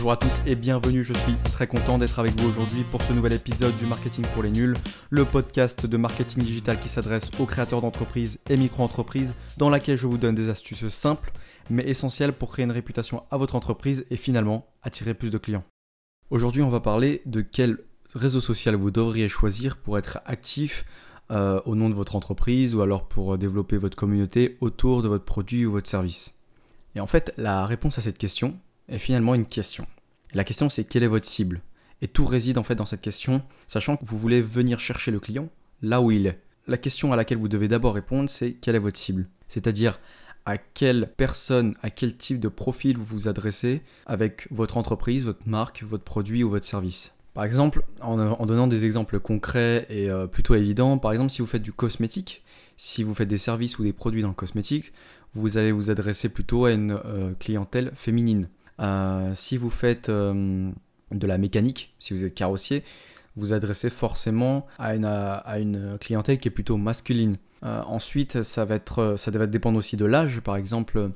Bonjour à tous et bienvenue, je suis très content d'être avec vous aujourd'hui pour ce nouvel épisode du Marketing pour les nuls, le podcast de marketing digital qui s'adresse aux créateurs d'entreprises et micro-entreprises, dans laquelle je vous donne des astuces simples mais essentielles pour créer une réputation à votre entreprise et finalement attirer plus de clients. Aujourd'hui on va parler de quel réseau social vous devriez choisir pour être actif euh, au nom de votre entreprise ou alors pour développer votre communauté autour de votre produit ou votre service. Et en fait, la réponse à cette question est finalement une question. la question c'est quelle est votre cible? Et tout réside en fait dans cette question, sachant que vous voulez venir chercher le client là où il est. La question à laquelle vous devez d'abord répondre c'est quelle est votre cible? C'est-à-dire à quelle personne, à quel type de profil vous vous adressez avec votre entreprise, votre marque, votre produit ou votre service? Par exemple, en, donnant des exemples concrets et euh, plutôt évidents, par exemple si vous faites du cosmétique, si vous faites des services ou des produits dans le cosmétique, vous allez vous adresser plutôt à une euh, clientèle féminine. Euh, si vous faites euh, de la mécanique, si vous êtes carrossier, vous adressez forcément à une, clientèle qui est plutôt masculine. ensuite, ça va, être, ça va dépendre aussi de l'âge. Par exemple,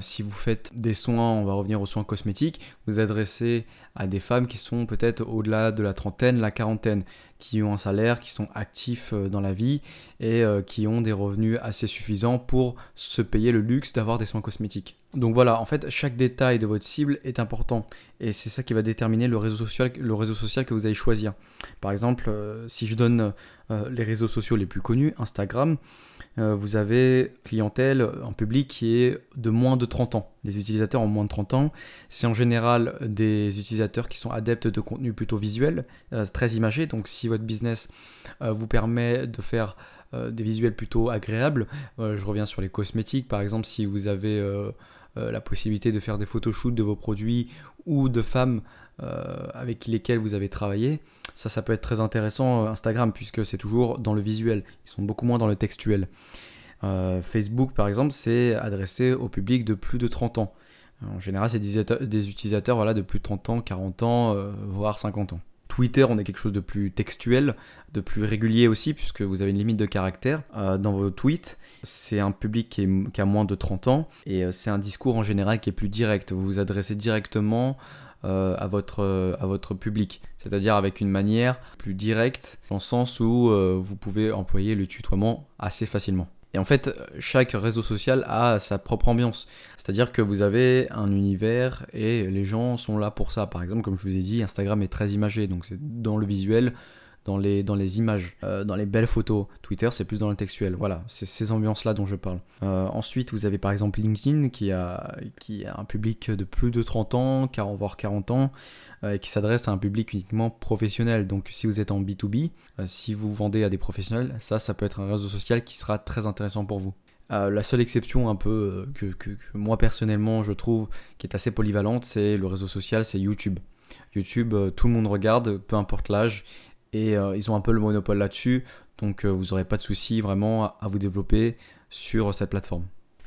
si vous faites des soins, on va revenir aux soins cosmétiques, vous adressez à des femmes qui sont peut-être au-delà de la trentaine, la quarantaine, qui ont un salaire, qui sont actifs euh, dans la vie et euh, qui ont des revenus assez suffisants pour se payer le luxe d'avoir des soins cosmétiques. Donc voilà, en fait, chaque détail de votre cible est important et c'est ça qui va déterminer le réseau social, le réseau social que vous allez choisir. Par exemple, euh, si je donne les réseaux sociaux les plus connus, Instagram, vous avez clientèle en public qui est de moins de 30 ans. Les utilisateurs ont moins de 30 ans. C'est en général des utilisateurs qui sont adeptes de contenu plutôt visuel, très imagé. Donc si votre business euh, vous permet de faire euh, des visuels plutôt agréables. Euh, je reviens sur les cosmétiques, par exemple, si vous avez la possibilité de faire des photoshoots de vos produits ou de femmes avec lesquelles vous avez travaillé, ça, ça peut être très intéressant Instagram puisque c'est toujours dans le visuel. Ils sont beaucoup moins dans le textuel. Facebook, par exemple, c'est adressé au public de plus de 30 ans. En général, c'est des, utilisateurs voilà, de plus de 30 ans, 40 ans, voire 50 ans. Twitter, on est quelque chose de plus textuel, de plus régulier aussi, puisque vous avez une limite de caractère euh, dans vos tweets. C'est un public qui, a moins de 30 ans, et euh, c'est un discours en général qui est plus direct. Vous vous adressez directement euh, à, votre, à votre public, c'est-à-dire avec une manière plus directe, dans le sens où vous pouvez employer le tutoiement assez facilement. Et en fait, chaque réseau social a sa propre ambiance. C'est-à-dire que vous avez un univers et les gens sont là pour ça. Par exemple, comme je vous ai dit, Instagram est très imagé, donc c'est dans le visuel, dans les, dans les images, euh, dans les belles photos. Twitter, c'est plus dans le textuel. Voilà, c'est ces ambiances-là dont je parle. Euh, ensuite, vous avez par exemple LinkedIn qui a, qui a un public de plus de 30 ans, 40, voire 40 ans, euh, et qui s'adresse à un public uniquement professionnel. Donc si vous êtes en B2B, si vous vendez à des professionnels, ça, ça peut être un réseau social qui sera très intéressant pour vous. la seule exception un peu que, moi personnellement je trouve qui est assez polyvalente, c'est le réseau social, c'est YouTube. YouTube, tout le monde regarde, peu importe l'âge, et euh, ils ont un peu le monopole là-dessus, donc euh, vous n'aurez pas de souci vraiment à, vous développer sur cette plateforme.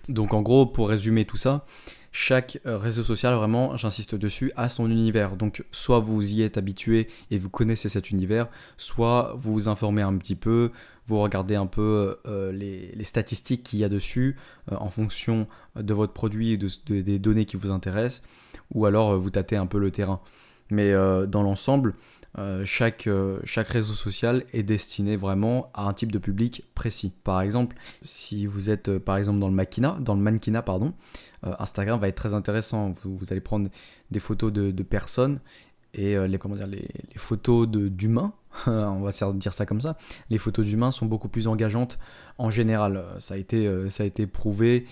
Donc en gros, pour résumer tout ça, chaque euh, réseau social, vraiment, j'insiste dessus, a son univers. Donc soit vous y êtes habitué et vous connaissez cet univers, soit vous vous informez un petit peu, vous regardez un peu les, statistiques qu'il y a dessus en fonction de votre produit et des données qui vous intéressent, ou alors vous tâtez un peu le terrain. Mais dans l'ensemble, euh, chaque, euh, chaque réseau social est destiné vraiment à un type de public précis. Par exemple, si vous êtes euh, par exemple dans le mannequinat, dans le mannequinat pardon, Instagram va être très intéressant. Vous, allez prendre des photos de, personnes et les, comment dire, les, photos d'humains, on va dire ça comme ça, les photos d'humains sont beaucoup plus engageantes en général. Ça a été, ça a été prouvé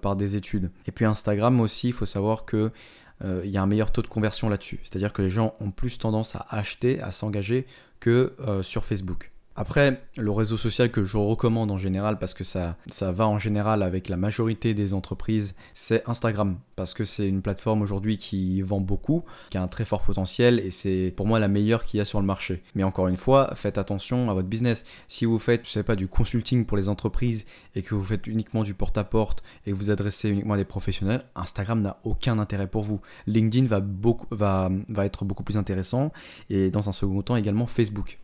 par des études. Et puis Instagram aussi, il faut savoir que euh, il y a un meilleur taux de conversion là-dessus. C'est-à-dire que les gens ont plus tendance à acheter, à s'engager que euh, sur Facebook. Après, le réseau social que je recommande en général, parce que ça, va en général avec la majorité des entreprises, c'est Instagram. Parce que c'est une plateforme aujourd'hui qui vend beaucoup, qui a un très fort potentiel et c'est pour moi la meilleure qu'il y a sur le marché. Mais encore une fois, faites attention à votre business. Si vous faites, je sais pas, du consulting pour les entreprises et que vous faites uniquement du porte-à-porte et que vous adressez uniquement à des professionnels, Instagram n'a aucun intérêt pour vous. LinkedIn va être beaucoup plus intéressant et dans un second temps également Facebook.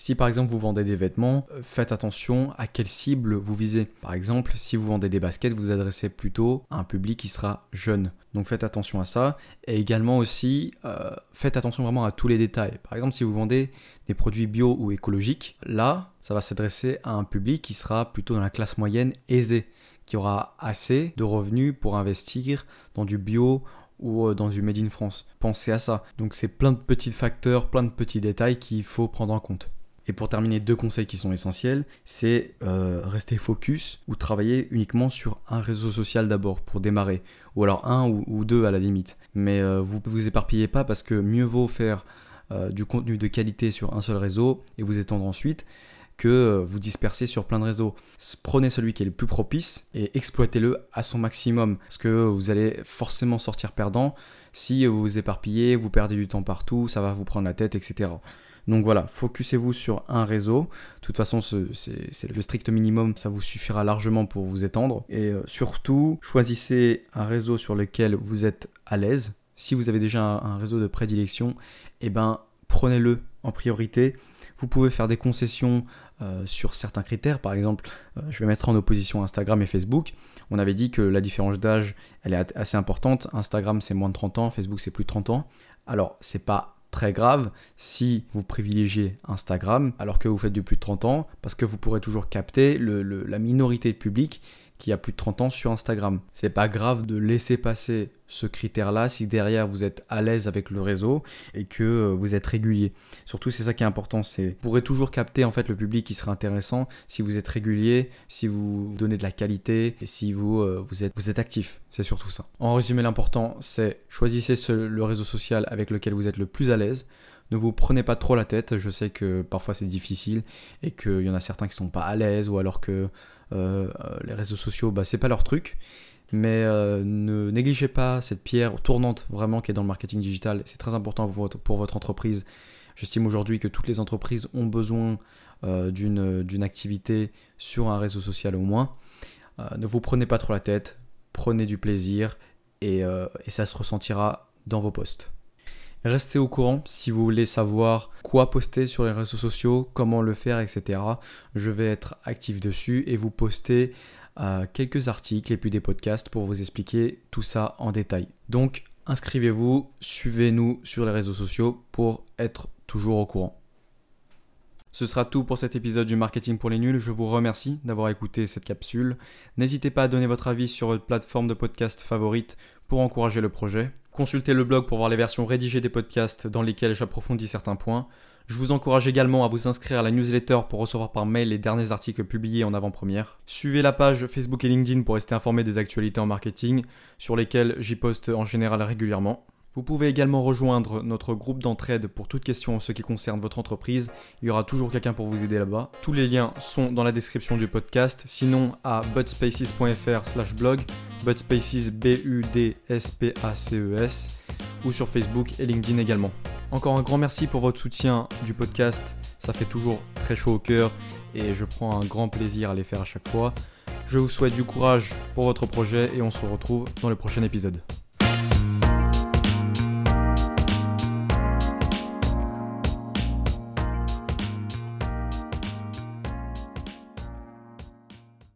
Si par exemple vous vendez des vêtements, euh, faites attention à quelle cible vous visez. Par exemple, si vous vendez des baskets, vous adressez plutôt à un public qui sera jeune. Donc faites attention à ça. Et également aussi, euh, faites attention vraiment à tous les détails. Par exemple, si vous vendez des produits bio ou écologiques, là, ça va s'adresser à un public qui sera plutôt dans la classe moyenne aisée, qui aura assez de revenus pour investir dans du bio ou euh, dans du Made in France. Pensez à ça. Donc c'est plein de petits facteurs, plein de petits détails qu'il faut prendre en compte. Et pour terminer, deux conseils qui sont essentiels, c'est euh, rester focus ou travailler uniquement sur un réseau social d'abord pour démarrer, ou alors un ou, deux à la limite. Mais euh, vous ne vous éparpillez pas parce que mieux vaut faire du contenu de qualité sur un seul réseau et vous étendre ensuite que euh, vous disperser sur plein de réseaux. Prenez celui qui est le plus propice et exploitez-le à son maximum. Parce que vous allez forcément sortir perdant. Si vous vous éparpillez, vous perdez du temps partout, ça va vous prendre la tête, etc. Donc voilà, focussez-vous sur un réseau. De toute façon, c'est le strict minimum, ça vous suffira largement pour vous étendre. Et euh, surtout, choisissez un réseau sur lequel vous êtes à l'aise. Si vous avez déjà un, réseau de prédilection, eh ben, prenez-le en priorité. Vous pouvez faire des concessions euh, sur certains critères. Par exemple, euh, je vais mettre en opposition Instagram et Facebook. On avait dit que la différence d'âge, elle est assez importante. Instagram, c'est moins de 30 ans, Facebook, c'est plus de 30 ans. Alors, c'est pas grave si vous privilégiez Instagram alors que vous faites du plus de 30 ans, parce que vous pourrez toujours capter la minorité de public qui a plus de 30 ans sur Instagram. C'est pas grave de laisser passer ce critère-là si derrière vous êtes à l'aise avec le réseau et que euh, vous êtes régulier. Surtout c'est ça qui est important, c'est vous pourrez toujours capter en fait le public qui sera intéressant si vous êtes régulier, si vous donnez de la qualité et si vous euh, vous êtes vous êtes actif. C'est surtout ça. En résumé, l'important c'est choisissez le réseau social avec lequel vous êtes le plus à l'aise. Ne vous prenez pas trop la tête, je sais que parfois c'est difficile et qu'il y en a certains qui sont pas à l'aise ou alors que euh, les réseaux sociaux, bah, c'est pas leur truc. Mais euh, ne négligez pas cette pierre tournante vraiment qui est dans le marketing digital. C'est très important pour votre, entreprise. J'estime aujourd'hui que toutes les entreprises ont besoin euh, d'une activité sur un réseau social au moins. ne vous prenez pas trop la tête, prenez du plaisir et, et ça se ressentira dans vos posts. Restez au courant si vous voulez savoir quoi poster sur les réseaux sociaux, comment le faire, etc. Je vais être actif dessus et vous poster quelques articles et puis des podcasts pour vous expliquer tout ça en détail. Donc inscrivez-vous, suivez-nous sur les réseaux sociaux pour être toujours au courant. Ce sera tout pour cet épisode du Marketing pour les nuls. Je vous remercie d'avoir écouté cette capsule. N'hésitez pas à donner votre avis sur votre plateforme de podcast favorite pour encourager le projet. Consultez le blog pour voir les versions rédigées des podcasts dans lesquels j'approfondis certains points. Je vous encourage également à vous inscrire à la newsletter pour recevoir par mail les derniers articles publiés en avant-première. Suivez la page Facebook et LinkedIn pour rester informé des actualités en marketing, sur lesquelles j'y poste en général régulièrement. Vous pouvez également rejoindre notre groupe d'entraide pour toute question en ce qui concerne votre entreprise. Il y aura toujours quelqu'un pour vous aider là-bas. Tous les liens sont dans la description du podcast, sinon à budspaces.fr slash blog, budspaces B-U-D-S-P-A-C-E-S, ou sur Facebook et LinkedIn également. Encore un grand merci pour votre soutien du podcast, ça fait toujours très chaud au cœur et je prends un grand plaisir à les faire à chaque fois. Je vous souhaite du courage pour votre projet et on se retrouve dans le prochain épisode.